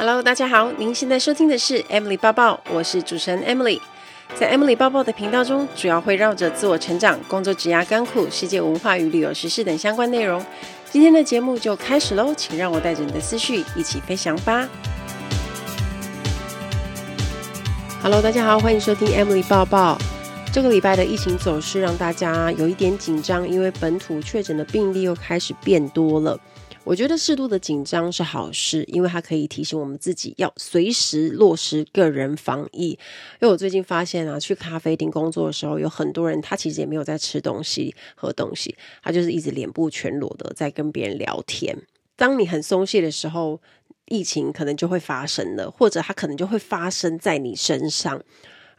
Hello，大家好，您现在收听的是 Emily 抱抱，我是主持人 Emily。在 Emily 抱抱的频道中，主要会绕着自我成长、工作、职涯、甘苦、世界文化与旅游时事等相关内容。今天的节目就开始喽，请让我带着你的思绪一起飞翔吧。Hello，大家好，欢迎收听 Emily 抱抱。这个礼拜的疫情走势让大家有一点紧张，因为本土确诊的病例又开始变多了。我觉得适度的紧张是好事，因为它可以提醒我们自己要随时落实个人防疫。因为我最近发现啊，去咖啡厅工作的时候，有很多人他其实也没有在吃东西、喝东西，他就是一直脸部全裸的在跟别人聊天。当你很松懈的时候，疫情可能就会发生了，或者它可能就会发生在你身上。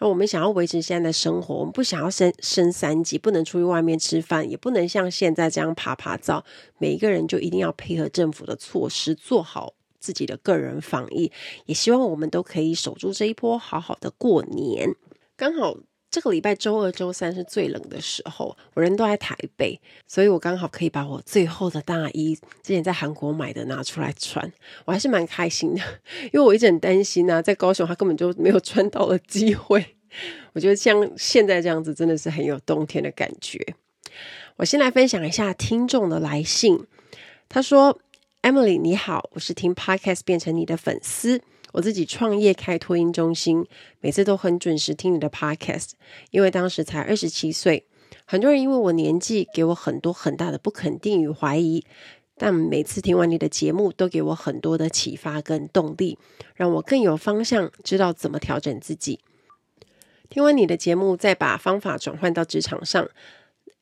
那我们想要维持现在的生活，我们不想要升升三级，不能出去外面吃饭，也不能像现在这样爬爬灶。每一个人就一定要配合政府的措施，做好自己的个人防疫。也希望我们都可以守住这一波，好好的过年。刚好这个礼拜周二、周三是最冷的时候，我人都在台北，所以我刚好可以把我最厚的大衣，之前在韩国买的拿出来穿，我还是蛮开心的，因为我一直很担心啊，在高雄他根本就没有穿到的机会。我觉得像现在这样子真的是很有冬天的感觉。我先来分享一下听众的来信。他说：“Emily 你好，我是听 Podcast 变成你的粉丝，我自己创业开托婴中心，每次都很准时听你的 Podcast，因为当时才二十七岁。很多人因为我年纪给我很多很大的不肯定与怀疑，但每次听完你的节目都给我很多的启发跟动力，让我更有方向，知道怎么调整自己。”听完你的节目，再把方法转换到职场上。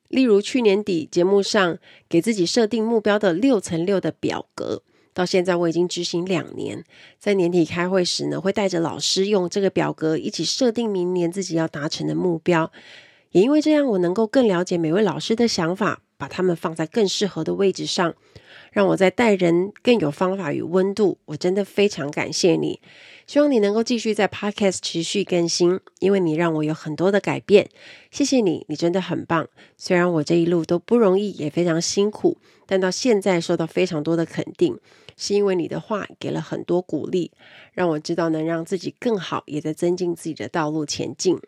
例如去年底节目上给自己设定目标的六乘六的表格，到现在我已经执行两年。在年底开会时呢，会带着老师用这个表格一起设定明年自己要达成的目标。也因为这样，我能够更了解每位老师的想法，把他们放在更适合的位置上，让我在带人更有方法与温度。我真的非常感谢你。希望你能够继续在 Podcast 持续更新，因为你让我有很多的改变。谢谢你，你真的很棒。虽然我这一路都不容易，也非常辛苦，但到现在受到非常多的肯定，是因为你的话给了很多鼓励，让我知道能让自己更好，也在增进自己的道路前进。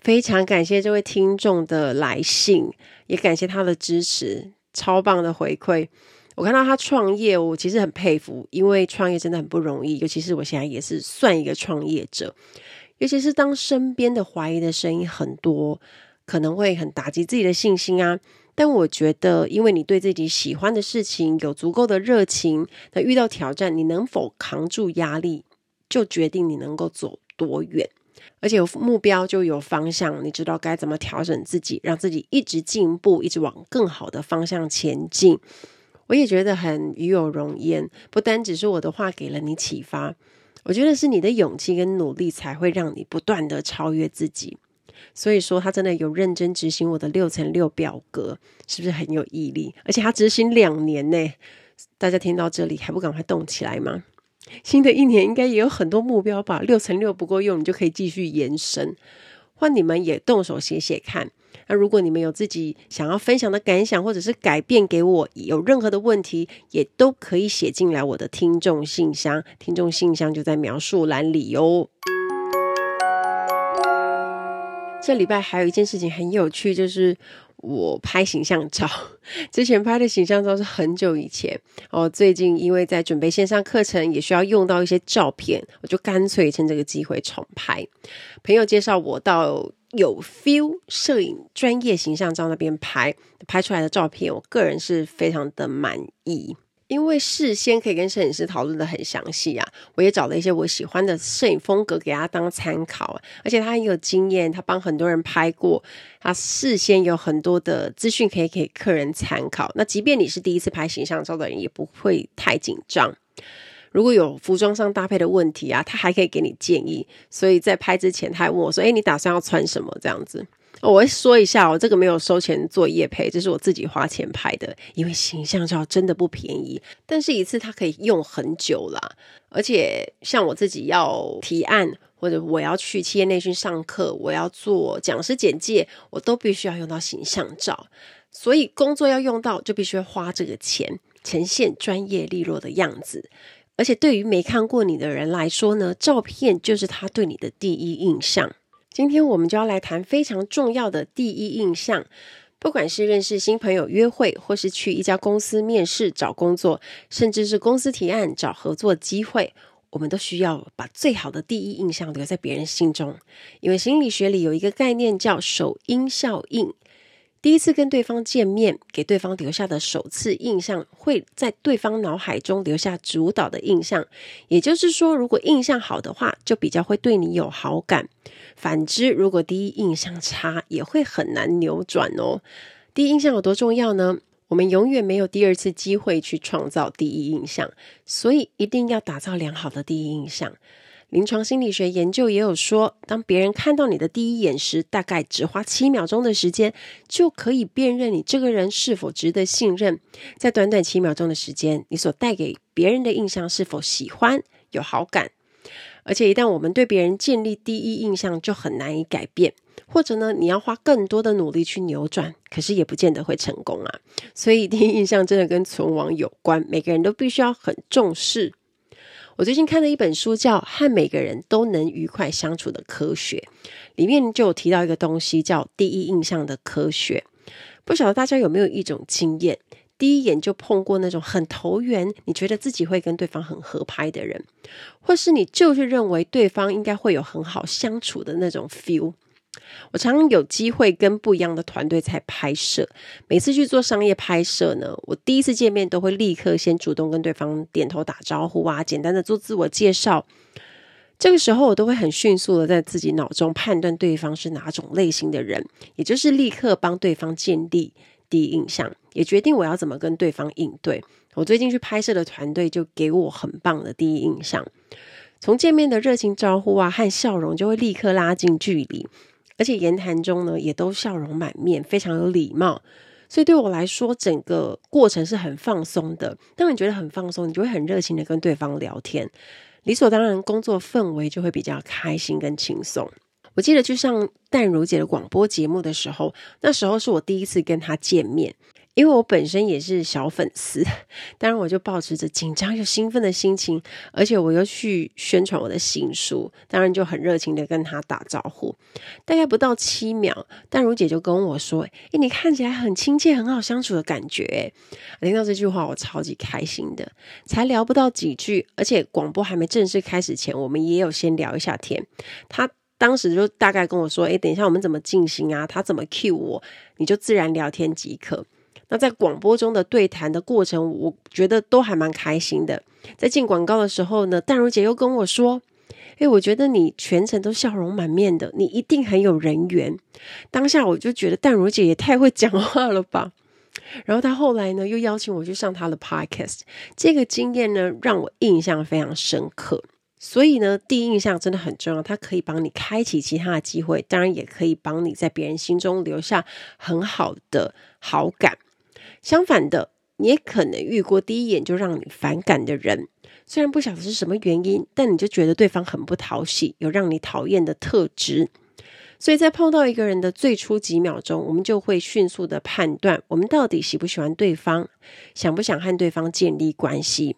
非常感谢这位听众的来信，也感谢他的支持，超棒的回馈。我看到他创业，我其实很佩服，因为创业真的很不容易，尤其是我现在也是算一个创业者，尤其是当身边的怀疑的声音很多，可能会很打击自己的信心啊。但我觉得，因为你对自己喜欢的事情有足够的热情，那遇到挑战，你能否扛住压力，就决定你能够走多远。而且有目标就有方向，你知道该怎么调整自己，让自己一直进步，一直往更好的方向前进。我也觉得很与有荣焉，不单只是我的话给了你启发，我觉得是你的勇气跟努力才会让你不断的超越自己。所以说，他真的有认真执行我的六乘六表格，是不是很有毅力？而且他执行两年呢，大家听到这里还不赶快动起来吗？新的一年应该也有很多目标吧？六乘六不够用，你就可以继续延伸。换你们也动手写写看。那如果你们有自己想要分享的感想，或者是改变给我，有任何的问题，也都可以写进来我的听众信箱。听众信箱就在描述栏里哦。这礼拜还有一件事情很有趣，就是。我拍形象照，之前拍的形象照是很久以前哦。最近因为在准备线上课程，也需要用到一些照片，我就干脆趁这个机会重拍。朋友介绍我到有 feel 摄影专业形象照那边拍，拍出来的照片，我个人是非常的满意。因为事先可以跟摄影师讨论得很详细啊，我也找了一些我喜欢的摄影风格给他当参考，而且他很有经验，他帮很多人拍过，他事先有很多的资讯可以给客人参考。那即便你是第一次拍形象照的人，也不会太紧张。如果有服装上搭配的问题啊，他还可以给你建议。所以在拍之前，他还问我说：“诶，你打算要穿什么？”这样子。我会说一下，我这个没有收钱做业配，这是我自己花钱拍的，因为形象照真的不便宜，但是一次它可以用很久啦。而且像我自己要提案，或者我要去企业内训上课，我要做讲师简介，我都必须要用到形象照，所以工作要用到，就必须花这个钱，呈现专业利落的样子。而且对于没看过你的人来说呢，照片就是他对你的第一印象。今天我们就要来谈非常重要的第一印象。不管是认识新朋友约会，或是去一家公司面试找工作，甚至是公司提案找合作机会，我们都需要把最好的第一印象留在别人心中。因为心理学里有一个概念叫首因效应。第一次跟对方见面，给对方留下的首次印象，会在对方脑海中留下主导的印象。也就是说，如果印象好的话，就比较会对你有好感；反之，如果第一印象差，也会很难扭转哦。第一印象有多重要呢？我们永远没有第二次机会去创造第一印象，所以一定要打造良好的第一印象。临床心理学研究也有说，当别人看到你的第一眼时，大概只花七秒钟的时间，就可以辨认你这个人是否值得信任。在短短七秒钟的时间，你所带给别人的印象是否喜欢、有好感？而且一旦我们对别人建立第一印象，就很难以改变，或者呢，你要花更多的努力去扭转，可是也不见得会成功啊。所以第一印象真的跟存亡有关，每个人都必须要很重视。我最近看了一本书，叫《和每个人都能愉快相处的科学》，里面就有提到一个东西，叫第一印象的科学。不晓得大家有没有一种经验，第一眼就碰过那种很投缘，你觉得自己会跟对方很合拍的人，或是你就是认为对方应该会有很好相处的那种 feel。我常常有机会跟不一样的团队在拍摄，每次去做商业拍摄呢，我第一次见面都会立刻先主动跟对方点头打招呼啊，简单的做自我介绍。这个时候我都会很迅速的在自己脑中判断对方是哪种类型的人，也就是立刻帮对方建立第一印象，也决定我要怎么跟对方应对。我最近去拍摄的团队就给我很棒的第一印象，从见面的热情招呼啊和笑容就会立刻拉近距离。而且言谈中呢，也都笑容满面，非常有礼貌。所以对我来说，整个过程是很放松的。当你觉得很放松，你就会很热情的跟对方聊天，理所当然，工作氛围就会比较开心跟轻松。我记得去上淡如姐的广播节目的时候，那时候是我第一次跟她见面。因为我本身也是小粉丝，当然我就抱持着紧张又兴奋的心情，而且我又去宣传我的新书，当然就很热情的跟他打招呼。大概不到七秒，淡如姐就跟我说：“诶，你看起来很亲切，很好相处的感觉。”听到这句话，我超级开心的。才聊不到几句，而且广播还没正式开始前，我们也有先聊一下天。他当时就大概跟我说：“诶，等一下我们怎么进行啊？他怎么 cue 我？你就自然聊天即可。”那在广播中的对谈的过程，我觉得都还蛮开心的。在进广告的时候呢，淡如姐又跟我说：“诶，我觉得你全程都笑容满面的，你一定很有人缘。”当下我就觉得淡如姐也太会讲话了吧。然后她后来呢，又邀请我去上她的 podcast，这个经验呢，让我印象非常深刻。所以呢，第一印象真的很重要，它可以帮你开启其他的机会，当然也可以帮你在别人心中留下很好的好感。相反的，你也可能遇过第一眼就让你反感的人，虽然不晓得是什么原因，但你就觉得对方很不讨喜，有让你讨厌的特质。所以在碰到一个人的最初几秒钟，我们就会迅速的判断，我们到底喜不喜欢对方，想不想和对方建立关系。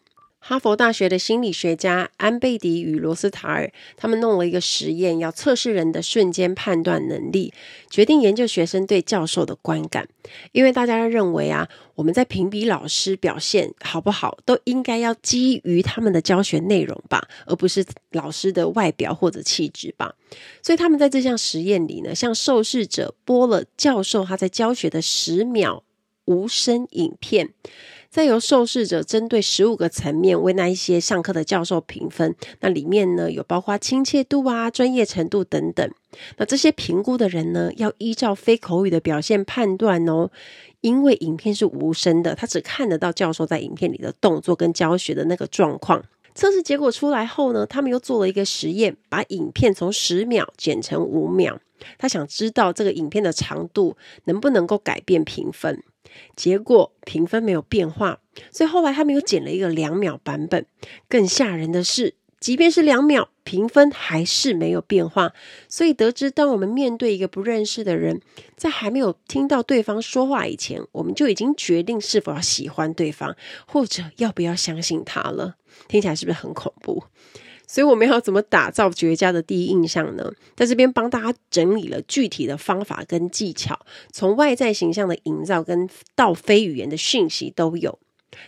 哈佛大学的心理学家安贝迪与罗斯塔尔，他们弄了一个实验，要测试人的瞬间判断能力，决定研究学生对教授的观感。因为大家认为啊，我们在评比老师表现好不好，都应该要基于他们的教学内容吧，而不是老师的外表或者气质吧。所以他们在这项实验里呢，向受试者播了教授他在教学的十秒无声影片。再由受试者针对十五个层面为那一些上课的教授评分，那里面呢，有包括亲切度啊、专业程度等等。那这些评估的人呢，要依照非口语的表现判断哦，因为影片是无声的，他只看得到教授在影片里的动作跟教学的那个状况。测试结果出来后呢，他们又做了一个实验，把影片从十秒剪成五秒，他想知道这个影片的长度能不能够改变评分。结果评分没有变化，所以后来他们又剪了一个两秒版本。更吓人的是，即便是两秒，评分还是没有变化。所以得知，当我们面对一个不认识的人，在还没有听到对方说话以前，我们就已经决定是否要喜欢对方，或者要不要相信他了。听起来是不是很恐怖？所以我们要怎么打造绝佳的第一印象呢？在这边帮大家整理了具体的方法跟技巧，从外在形象的营造跟到非语言的讯息都有。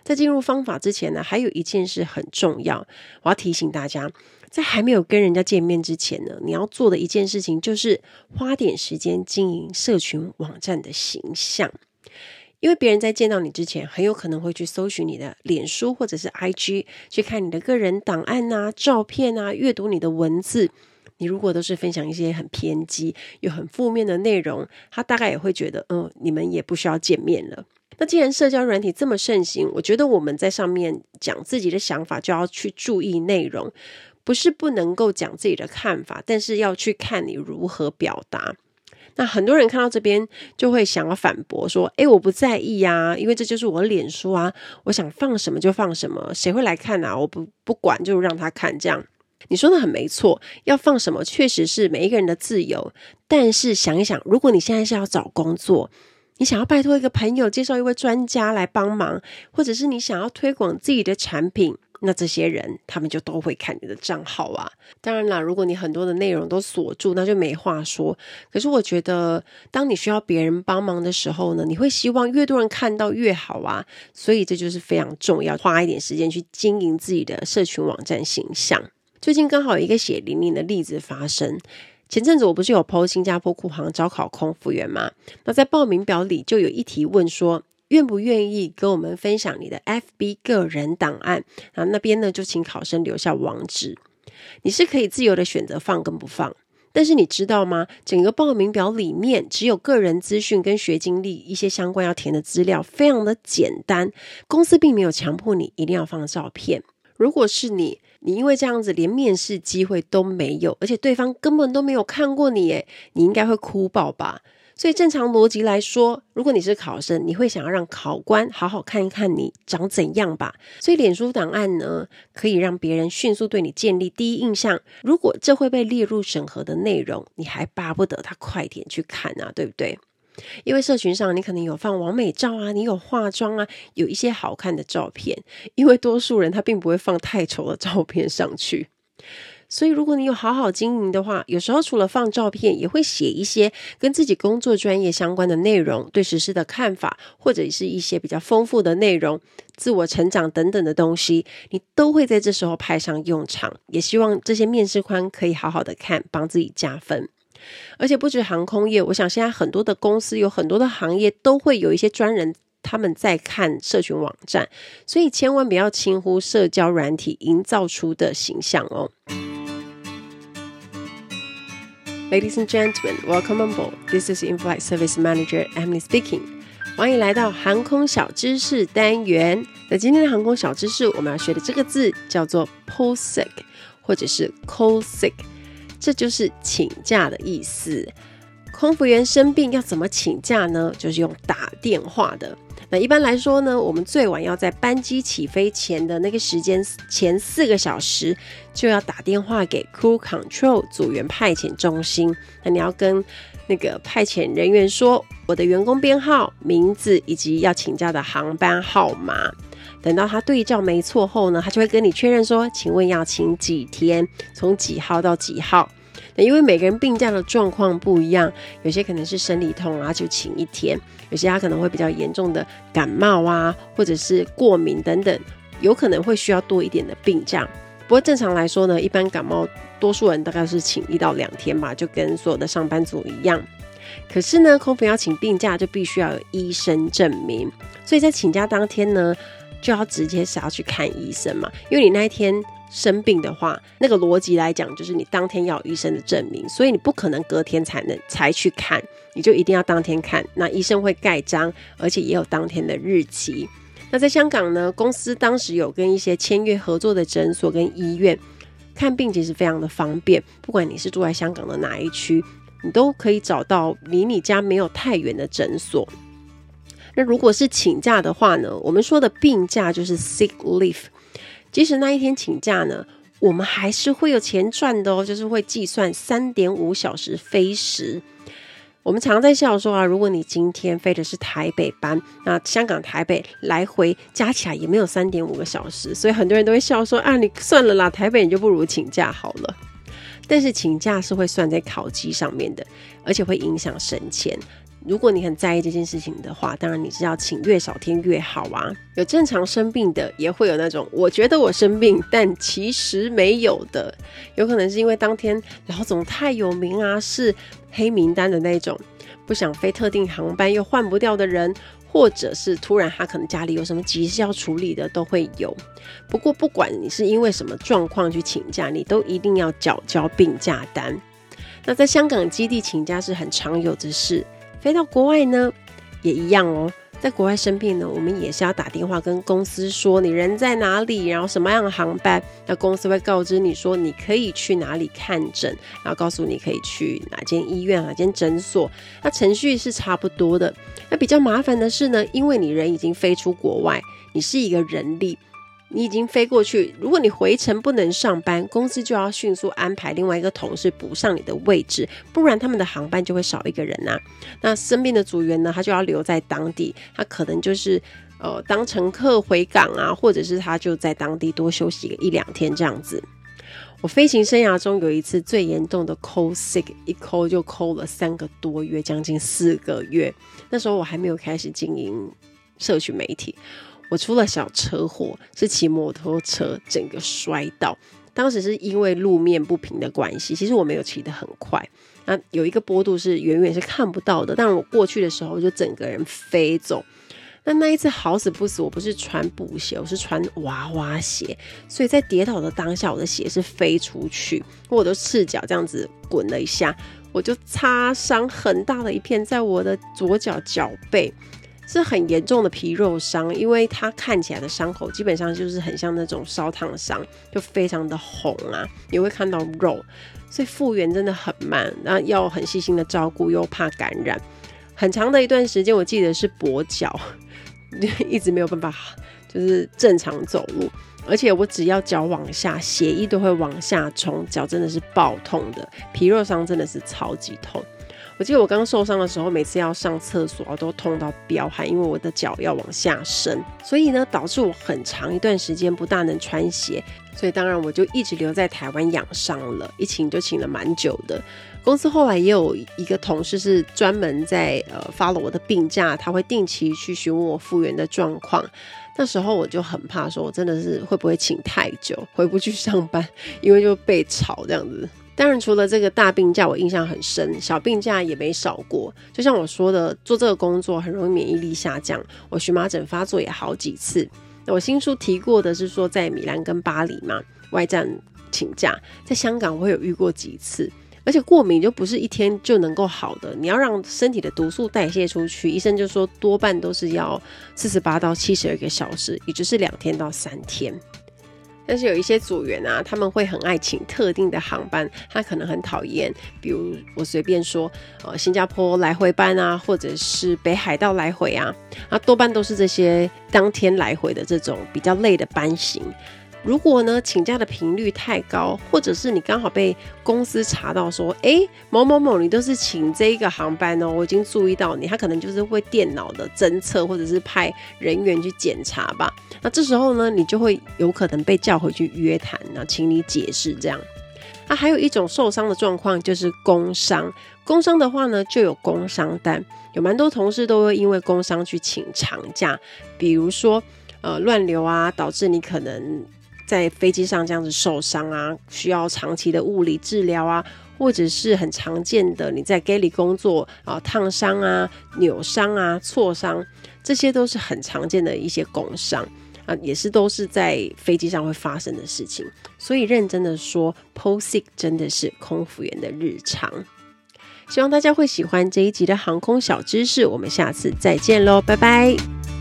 在进入方法之前呢，还有一件事很重要，我要提醒大家，在还没有跟人家见面之前呢，你要做的一件事情就是花点时间经营社群网站的形象，因为别人在见到你之前，很有可能会去搜寻你的脸书或者是 IG，去看你的个人档案啊、照片啊、阅读你的文字。你如果都是分享一些很偏激又很负面的内容，他大概也会觉得，嗯，你们也不需要见面了。那既然社交软体这么盛行，我觉得我们在上面讲自己的想法，就要去注意内容，不是不能够讲自己的看法，但是要去看你如何表达。那很多人看到这边就会想要反驳说：“诶，我不在意呀，因为这就是我脸书啊，我想放什么就放什么，谁会来看啊？我不不管，就让他看这样。”你说的很没错，要放什么确实是每一个人的自由，但是想一想，如果你现在是要找工作，你想要拜托一个朋友介绍一位专家来帮忙，或者是你想要推广自己的产品，那这些人他们就都会看你的账号啊。当然啦，如果你很多的内容都锁住，那就没话说。可是我觉得，当你需要别人帮忙的时候呢，你会希望越多人看到越好啊。所以这就是非常重要，花一点时间去经营自己的社群网站形象。最近刚好有一个血淋淋的例子发生。前阵子我不是有 po 新加坡酷航招考空服员吗？那在报名表里就有一题问说，愿不愿意跟我们分享你的 FB 个人档案？然后那边呢就请考生留下网址。你是可以自由的选择放跟不放，但是你知道吗？整个报名表里面只有个人资讯跟学经历一些相关要填的资料，非常的简单。公司并没有强迫你一定要放照片。如果是你，你因为这样子连面试机会都没有，而且对方根本都没有看过你，诶，你应该会哭爆吧？所以正常逻辑来说，如果你是考生，你会想要让考官好好看一看你长怎样吧？所以脸书档案呢，可以让别人迅速对你建立第一印象。如果这会被列入审核的内容，你还巴不得他快点去看啊，对不对？因为社群上你可能有放完美照啊，你有化妆啊，有一些好看的照片。因为多数人他并不会放太丑的照片上去，所以如果你有好好经营的话，有时候除了放照片，也会写一些跟自己工作专业相关的内容，对时事的看法，或者是一些比较丰富的内容，自我成长等等的东西，你都会在这时候派上用场。也希望这些面试官可以好好的看，帮自己加分。而且不止航空业，我想现在很多的公司有很多的行业都会有一些专人，他们在看社群网站，所以千万不要轻忽社交软体营造出的形象哦。Ladies and gentlemen, welcome on board. This is In-flight Service Manager Emily speaking. 欢迎来到航空小知识单元。那今天的航空小知识，我们要学的这个字叫做 “pull sick” 或者是 “call sick”。这就是请假的意思。空服员生病要怎么请假呢？就是用打电话的。那一般来说呢，我们最晚要在班机起飞前的那个时间前四个小时，就要打电话给 Crew Control 组员派遣中心。那你要跟那个派遣人员说我的员工编号、名字以及要请假的航班号码。等到他对照没错后呢，他就会跟你确认说，请问要请几天，从几号到几号？因为每个人病假的状况不一样，有些可能是生理痛啊，就请一天；有些他可能会比较严重的感冒啊，或者是过敏等等，有可能会需要多一点的病假。不过正常来说呢，一般感冒多数人大概是请一到两天吧，就跟所有的上班族一样。可是呢，空服要请病假就必须要有医生证明，所以在请假当天呢，就要直接是要去看医生嘛，因为你那一天生病的话，那个逻辑来讲就是你当天要有医生的证明，所以你不可能隔天才能才去看，你就一定要当天看。那医生会盖章，而且也有当天的日期。那在香港呢，公司当时有跟一些签约合作的诊所跟医院看病，其实非常的方便。不管你是住在香港的哪一区，你都可以找到离你家没有太远的诊所。那如果是请假的话呢，我们说的病假就是 sick leave。即使那一天请假呢，我们还是会有钱赚的哦，就是会计算三点五小时飞时。我们常在笑说啊，如果你今天飞的是台北班，那香港台北来回加起来也没有三点五个小时，所以很多人都会笑说啊，你算了啦，台北你就不如请假好了。但是请假是会算在考绩上面的，而且会影响省钱。如果你很在意这件事情的话，当然你是要请越少天越好啊。有正常生病的，也会有那种我觉得我生病，但其实没有的。有可能是因为当天老总太有名啊，是黑名单的那种，不想飞特定航班又换不掉的人，或者是突然他可能家里有什么急事要处理的都会有。不过不管你是因为什么状况去请假，你都一定要缴交病假单。那在香港基地请假是很常有的事。飞到国外呢，也一样哦。在国外生病呢，我们也是要打电话跟公司说你人在哪里，然后什么样的航班，那公司会告知你说你可以去哪里看诊，然后告诉你可以去哪间医院、哪间诊所。那程序是差不多的。那比较麻烦的是呢，因为你人已经飞出国外，你是一个人力。你已经飞过去，如果你回程不能上班，公司就要迅速安排另外一个同事补上你的位置，不然他们的航班就会少一个人呐、啊。那生病的组员呢，他就要留在当地，他可能就是呃当乘客回港啊，或者是他就在当地多休息个一两天这样子。我飞行生涯中有一次最严重的 call sick，一 call 就 call 了三个多月，将近四个月。那时候我还没有开始经营社群媒体。我出了小车祸，是骑摩托车整个摔倒。当时是因为路面不平的关系，其实我没有骑得很快。那有一个坡度是远远是看不到的，但我过去的时候就整个人飞走。那那一次好死不死，我不是穿布鞋，我是穿娃娃鞋，所以在跌倒的当下，我的鞋是飞出去，我的赤脚这样子滚了一下，我就擦伤很大的一片，在我的左脚脚背。是很严重的皮肉伤，因为它看起来的伤口基本上就是很像那种烧烫伤，就非常的红啊，也会看到肉，所以复原真的很慢，那要很细心的照顾，又怕感染。很长的一段时间，我记得是跛脚，一直没有办法就是正常走路，而且我只要脚往下，血液都会往下冲，脚真的是爆痛的，皮肉伤真的是超级痛。我记得我刚受伤的时候，每次要上厕所都痛到飙汗，因为我的脚要往下伸，所以呢，导致我很长一段时间不大能穿鞋，所以当然我就一直留在台湾养伤了，一请就请了蛮久的。公司后来也有一个同事是专门在呃发了我的病假，他会定期去询问我复原的状况。那时候我就很怕说，我真的是会不会请太久，回不去上班，因为就被吵这样子。当然，除了这个大病假，我印象很深，小病假也没少过。就像我说的，做这个工作很容易免疫力下降，我荨麻疹发作也好几次。我新书提过的是说，在米兰跟巴黎嘛，外站请假，在香港我有遇过几次。而且过敏就不是一天就能够好的，你要让身体的毒素代谢出去，医生就说多半都是要四十八到七十二个小时，也就是两天到三天。但是有一些组员啊，他们会很爱请特定的航班，他可能很讨厌，比如我随便说，呃，新加坡来回班啊，或者是北海道来回啊，啊，多半都是这些当天来回的这种比较累的班型。如果呢，请假的频率太高，或者是你刚好被公司查到说，哎，某某某，你都是请这一个航班哦，我已经注意到你，他可能就是会电脑的侦测，或者是派人员去检查吧。那这时候呢，你就会有可能被叫回去约谈，那请你解释这样。那还有一种受伤的状况就是工伤，工伤的话呢，就有工伤单，有蛮多同事都会因为工伤去请长假，比如说呃乱流啊，导致你可能。在飞机上这样子受伤啊，需要长期的物理治疗啊，或者是很常见的你在 Gali 工作啊，烫伤啊、扭伤啊、挫伤，这些都是很常见的一些工伤啊，也是都是在飞机上会发生的事情。所以认真的说 p o s i c 真的是空服员的日常。希望大家会喜欢这一集的航空小知识，我们下次再见喽，拜拜。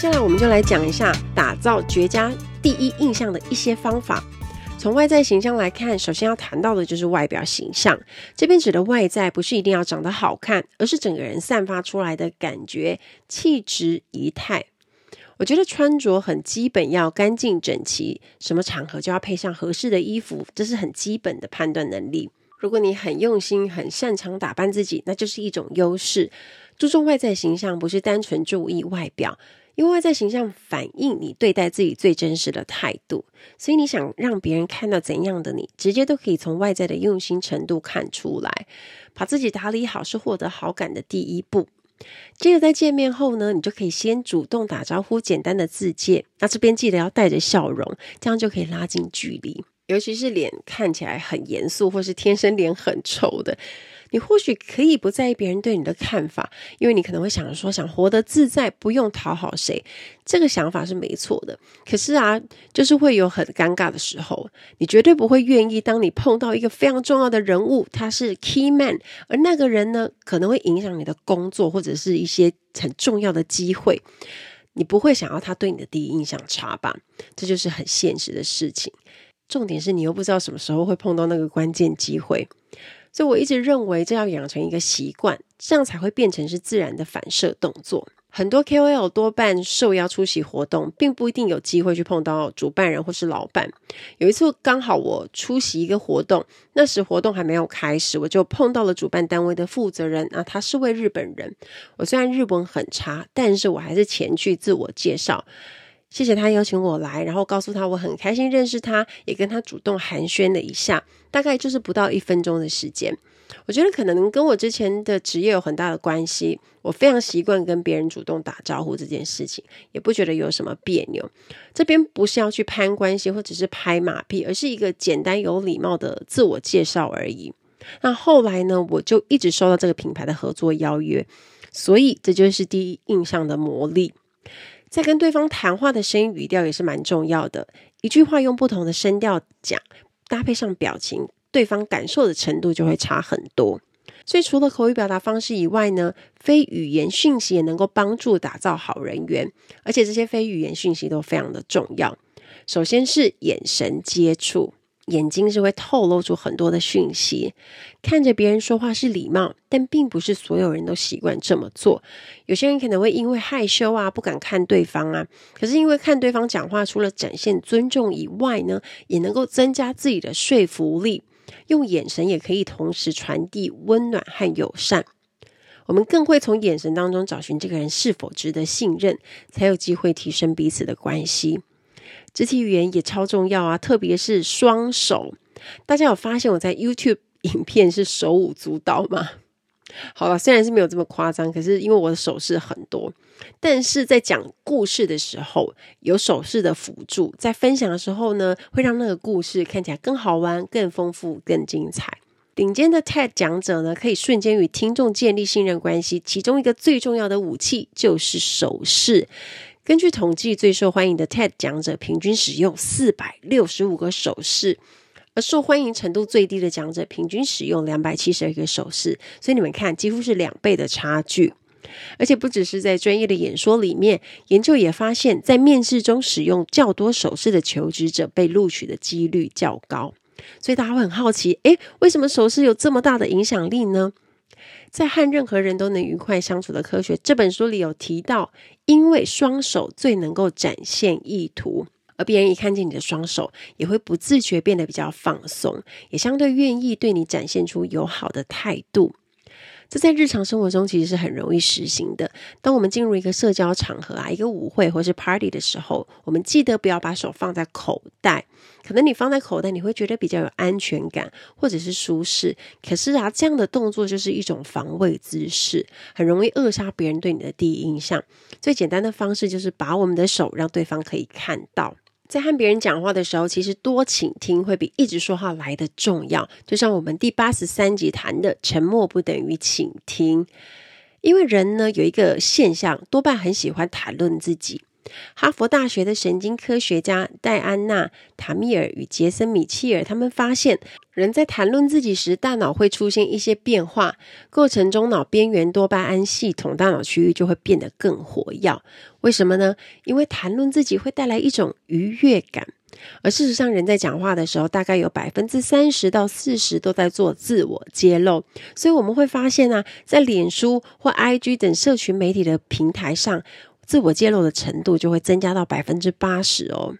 接下来我们就来讲一下打造绝佳第一印象的一些方法。从外在形象来看，首先要谈到的就是外表形象。这边指的外在不是一定要长得好看，而是整个人散发出来的感觉、气质、仪态。我觉得穿着很基本，要干净整齐，什么场合就要配上合适的衣服，这是很基本的判断能力。如果你很用心、很擅长打扮自己，那就是一种优势。注重外在形象，不是单纯注意外表，因为在形象反映你对待自己最真实的态度。所以你想让别人看到怎样的你，直接都可以从外在的用心程度看出来。把自己打理好，是获得好感的第一步。接着在见面后呢，你就可以先主动打招呼，简单的自介。那这边记得要带着笑容，这样就可以拉近距离。尤其是脸看起来很严肃，或是天生脸很臭的，你或许可以不在意别人对你的看法，因为你可能会想说，想活得自在，不用讨好谁。这个想法是没错的。可是啊，就是会有很尴尬的时候，你绝对不会愿意。当你碰到一个非常重要的人物，他是 key man，而那个人呢，可能会影响你的工作或者是一些很重要的机会，你不会想要他对你的第一印象差吧？这就是很现实的事情。重点是你又不知道什么时候会碰到那个关键机会，所以我一直认为这要养成一个习惯，这样才会变成是自然的反射动作。很多 KOL 多半受邀出席活动，并不一定有机会去碰到主办人或是老板。有一次刚好我出席一个活动，那时活动还没有开始，我就碰到了主办单位的负责人啊，他是位日本人。我虽然日文很差，但是我还是前去自我介绍。谢谢他邀请我来，然后告诉他我很开心认识他，也跟他主动寒暄了一下，大概就是不到一分钟的时间。我觉得可能跟我之前的职业有很大的关系，我非常习惯跟别人主动打招呼这件事情，也不觉得有什么别扭。这边不是要去攀关系或者是拍马屁，而是一个简单有礼貌的自我介绍而已。那后来呢，我就一直收到这个品牌的合作邀约，所以这就是第一印象的魔力。在跟对方谈话的声音语调也是蛮重要的，一句话用不同的声调讲，搭配上表情，对方感受的程度就会差很多。所以除了口语表达方式以外呢，非语言讯息也能够帮助打造好人缘，而且这些非语言讯息都非常的重要。首先是眼神接触。眼睛是会透露出很多的讯息，看着别人说话是礼貌，但并不是所有人都习惯这么做。有些人可能会因为害羞啊，不敢看对方啊。可是因为看对方讲话，除了展现尊重以外呢，也能够增加自己的说服力。用眼神也可以同时传递温暖和友善。我们更会从眼神当中找寻这个人是否值得信任，才有机会提升彼此的关系。肢体语言也超重要啊，特别是双手。大家有发现我在 YouTube 影片是手舞足蹈吗？好了，虽然是没有这么夸张，可是因为我的手势很多，但是在讲故事的时候有手势的辅助，在分享的时候呢，会让那个故事看起来更好玩、更丰富、更精彩。顶尖的 TED 讲者呢，可以瞬间与听众建立信任关系，其中一个最重要的武器就是手势。根据统计，最受欢迎的 TED 讲者平均使用四百六十五个手势，而受欢迎程度最低的讲者平均使用两百七十二个手势。所以你们看，几乎是两倍的差距。而且不只是在专业的演说里面，研究也发现，在面试中使用较多手势的求职者被录取的几率较高。所以大家会很好奇，诶，为什么手势有这么大的影响力呢？在《和任何人都能愉快相处的科学》这本书里有提到，因为双手最能够展现意图，而别人一看见你的双手，也会不自觉变得比较放松，也相对愿意对你展现出友好的态度。这在日常生活中其实是很容易实行的。当我们进入一个社交场合啊，一个舞会或是 party 的时候，我们记得不要把手放在口袋。可能你放在口袋，你会觉得比较有安全感，或者是舒适。可是啊，这样的动作就是一种防卫姿势，很容易扼杀别人对你的第一印象。最简单的方式就是把我们的手让对方可以看到。在和别人讲话的时候，其实多倾听会比一直说话来得重要。就像我们第八十三集谈的，沉默不等于倾听。因为人呢，有一个现象，多半很喜欢谈论自己。哈佛大学的神经科学家戴安娜·塔米尔与杰森·米切尔他们发现，人在谈论自己时，大脑会出现一些变化，过程中脑边缘多巴胺系统大脑区域就会变得更活跃。为什么呢？因为谈论自己会带来一种愉悦感，而事实上，人在讲话的时候，大概有百分之三十到四十都在做自我揭露。所以我们会发现啊，在脸书或 IG 等社群媒体的平台上。自我揭露的程度就会增加到百分之八十哦。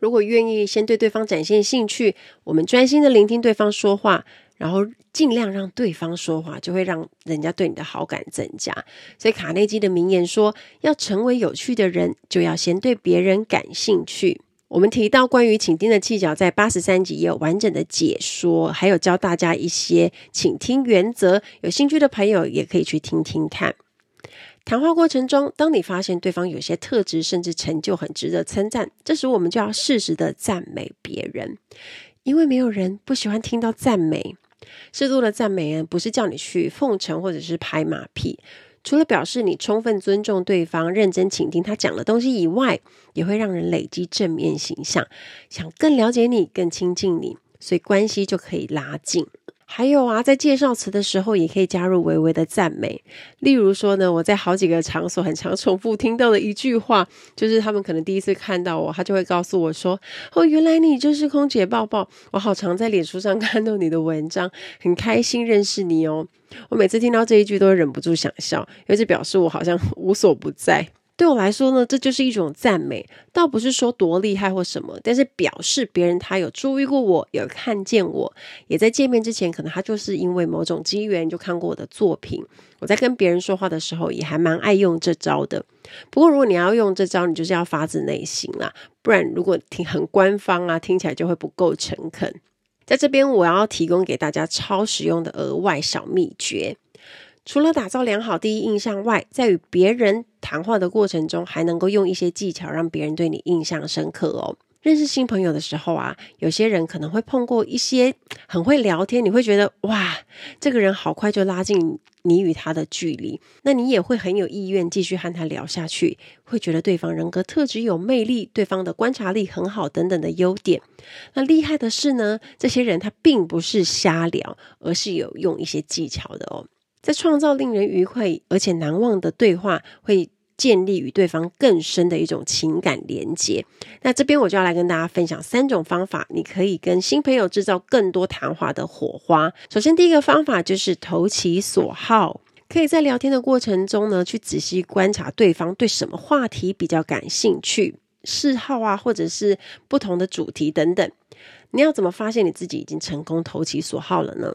如果愿意先对对方展现兴趣，我们专心的聆听对方说话，然后尽量让对方说话，就会让人家对你的好感增加。所以卡内基的名言说：“要成为有趣的人，就要先对别人感兴趣。”我们提到关于倾听的技巧，在八十三集也有完整的解说，还有教大家一些倾听原则。有兴趣的朋友也可以去听听看。谈话过程中，当你发现对方有些特质甚至成就很值得称赞，这时我们就要适时的赞美别人，因为没有人不喜欢听到赞美。适度的赞美呢，不是叫你去奉承或者是拍马屁。除了表示你充分尊重对方、认真倾听他讲的东西以外，也会让人累积正面形象，想更了解你、更亲近你，所以关系就可以拉近。还有啊，在介绍词的时候，也可以加入微微的赞美。例如说呢，我在好几个场所很常重复听到的一句话，就是他们可能第一次看到我，他就会告诉我说：“哦，原来你就是空姐抱抱，我好常在脸书上看到你的文章，很开心认识你哦。”我每次听到这一句，都忍不住想笑，因为这表示我好像无所不在。对我来说呢，这就是一种赞美，倒不是说多厉害或什么，但是表示别人他有注意过我，有看见我，也在见面之前，可能他就是因为某种机缘就看过我的作品。我在跟别人说话的时候，也还蛮爱用这招的。不过如果你要用这招，你就是要发自内心啦，不然如果听很官方啊，听起来就会不够诚恳。在这边，我要提供给大家超实用的额外小秘诀。除了打造良好第一印象外，在与别人谈话的过程中，还能够用一些技巧让别人对你印象深刻哦。认识新朋友的时候啊，有些人可能会碰过一些很会聊天，你会觉得哇，这个人好快就拉近你与他的距离，那你也会很有意愿继续和他聊下去，会觉得对方人格特质有魅力，对方的观察力很好等等的优点。那厉害的是呢，这些人他并不是瞎聊，而是有用一些技巧的哦。在创造令人愉快而且难忘的对话，会建立与对方更深的一种情感连接。那这边我就要来跟大家分享三种方法，你可以跟新朋友制造更多谈话的火花。首先，第一个方法就是投其所好，可以在聊天的过程中呢，去仔细观察对方对什么话题比较感兴趣、嗜好啊，或者是不同的主题等等。你要怎么发现你自己已经成功投其所好了呢？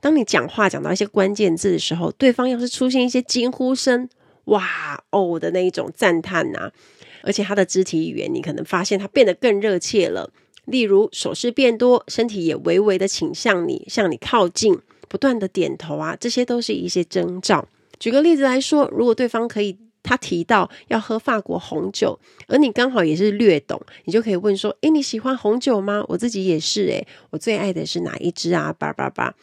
当你讲话讲到一些关键字的时候，对方要是出现一些惊呼声、哇哦的那一种赞叹呐，而且他的肢体语言，你可能发现他变得更热切了。例如手势变多，身体也微微的倾向你，向你靠近，不断的点头啊，这些都是一些征兆。举个例子来说，如果对方可以，他提到要喝法国红酒，而你刚好也是略懂，你就可以问说：诶，你喜欢红酒吗？我自己也是，诶，我最爱的是哪一支啊？叭叭叭。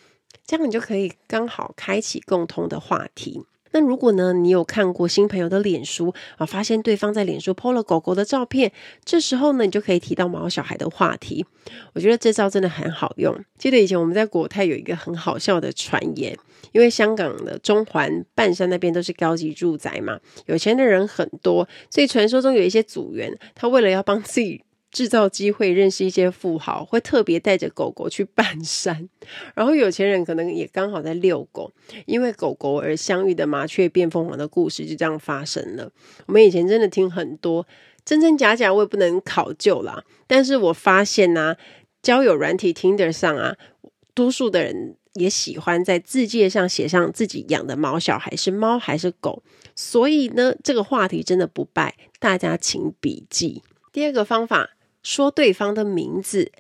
这样你就可以刚好开启共通的话题。那如果呢，你有看过新朋友的脸书啊，发现对方在脸书 po 了狗狗的照片，这时候呢，你就可以提到毛小孩的话题。我觉得这招真的很好用。记得以前我们在国泰有一个很好笑的传言，因为香港的中环、半山那边都是高级住宅嘛，有钱的人很多，所以传说中有一些组员，他为了要帮自己。制造机会认识一些富豪，会特别带着狗狗去半山，然后有钱人可能也刚好在遛狗，因为狗狗而相遇的麻雀变凤凰的故事就这样发生了。我们以前真的听很多，真真假假我也不能考究啦。但是我发现呢、啊，交友软体 Tinder 上啊，多数的人也喜欢在字介上写上自己养的毛小孩是猫还是狗，所以呢，这个话题真的不败，大家请笔记。第二个方法。说对方的名字，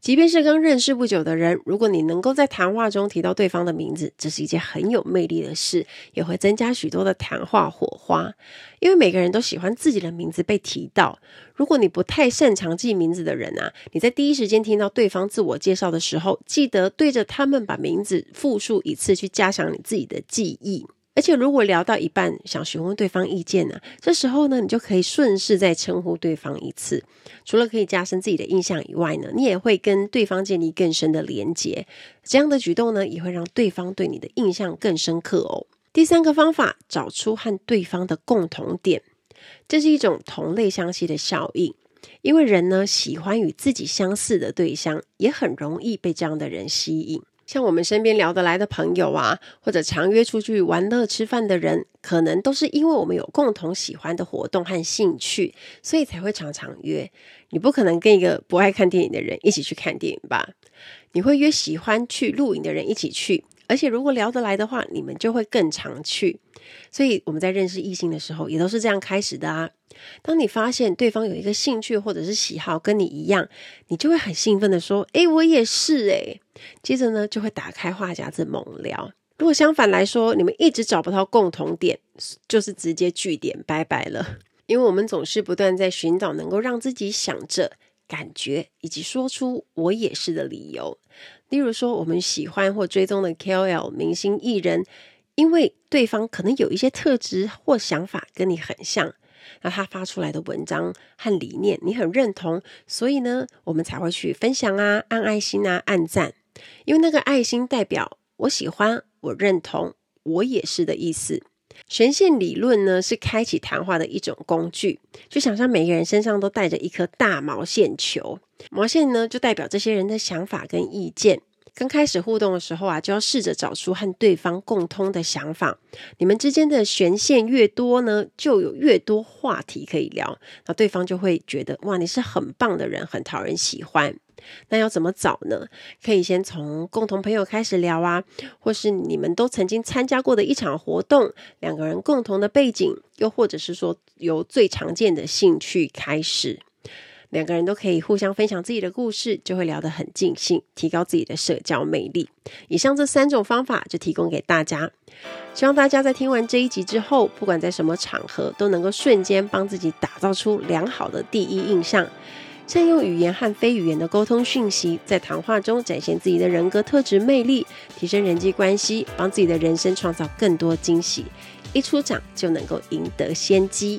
即便是刚认识不久的人，如果你能够在谈话中提到对方的名字，这是一件很有魅力的事，也会增加许多的谈话火花。因为每个人都喜欢自己的名字被提到。如果你不太擅长记名字的人啊，你在第一时间听到对方自我介绍的时候，记得对着他们把名字复述一次，去加强你自己的记忆。而且，如果聊到一半想询问对方意见呢，这时候呢，你就可以顺势再称呼对方一次。除了可以加深自己的印象以外呢，你也会跟对方建立更深的连结。这样的举动呢，也会让对方对你的印象更深刻哦。第三个方法，找出和对方的共同点，这是一种同类相吸的效应。因为人呢，喜欢与自己相似的对象，也很容易被这样的人吸引。像我们身边聊得来的朋友啊，或者常约出去玩乐吃饭的人，可能都是因为我们有共同喜欢的活动和兴趣，所以才会常常约。你不可能跟一个不爱看电影的人一起去看电影吧？你会约喜欢去露营的人一起去，而且如果聊得来的话，你们就会更常去。所以我们在认识异性的时候，也都是这样开始的啊。当你发现对方有一个兴趣或者是喜好跟你一样，你就会很兴奋的说：“诶，我也是诶。”接着呢，就会打开话匣子猛聊。如果相反来说，你们一直找不到共同点，就是直接句点拜拜了。因为我们总是不断在寻找能够让自己想着、感觉以及说出“我也是”的理由。例如说，我们喜欢或追踪的 KOL 明星艺人，因为对方可能有一些特质或想法跟你很像。那他发出来的文章和理念你很认同，所以呢，我们才会去分享啊，按爱心啊，按赞，因为那个爱心代表我喜欢，我认同，我也是的意思。权限理论呢，是开启谈话的一种工具，就想象每个人身上都带着一颗大毛线球，毛线呢就代表这些人的想法跟意见。刚开始互动的时候啊，就要试着找出和对方共通的想法。你们之间的悬线越多呢，就有越多话题可以聊。那对方就会觉得哇，你是很棒的人，很讨人喜欢。那要怎么找呢？可以先从共同朋友开始聊啊，或是你们都曾经参加过的一场活动，两个人共同的背景，又或者是说由最常见的兴趣开始。两个人都可以互相分享自己的故事，就会聊得很尽兴，提高自己的社交魅力。以上这三种方法就提供给大家，希望大家在听完这一集之后，不管在什么场合，都能够瞬间帮自己打造出良好的第一印象。善用语言和非语言的沟通讯息，在谈话中展现自己的人格特质魅力，提升人际关系，帮自己的人生创造更多惊喜。一出场就能够赢得先机。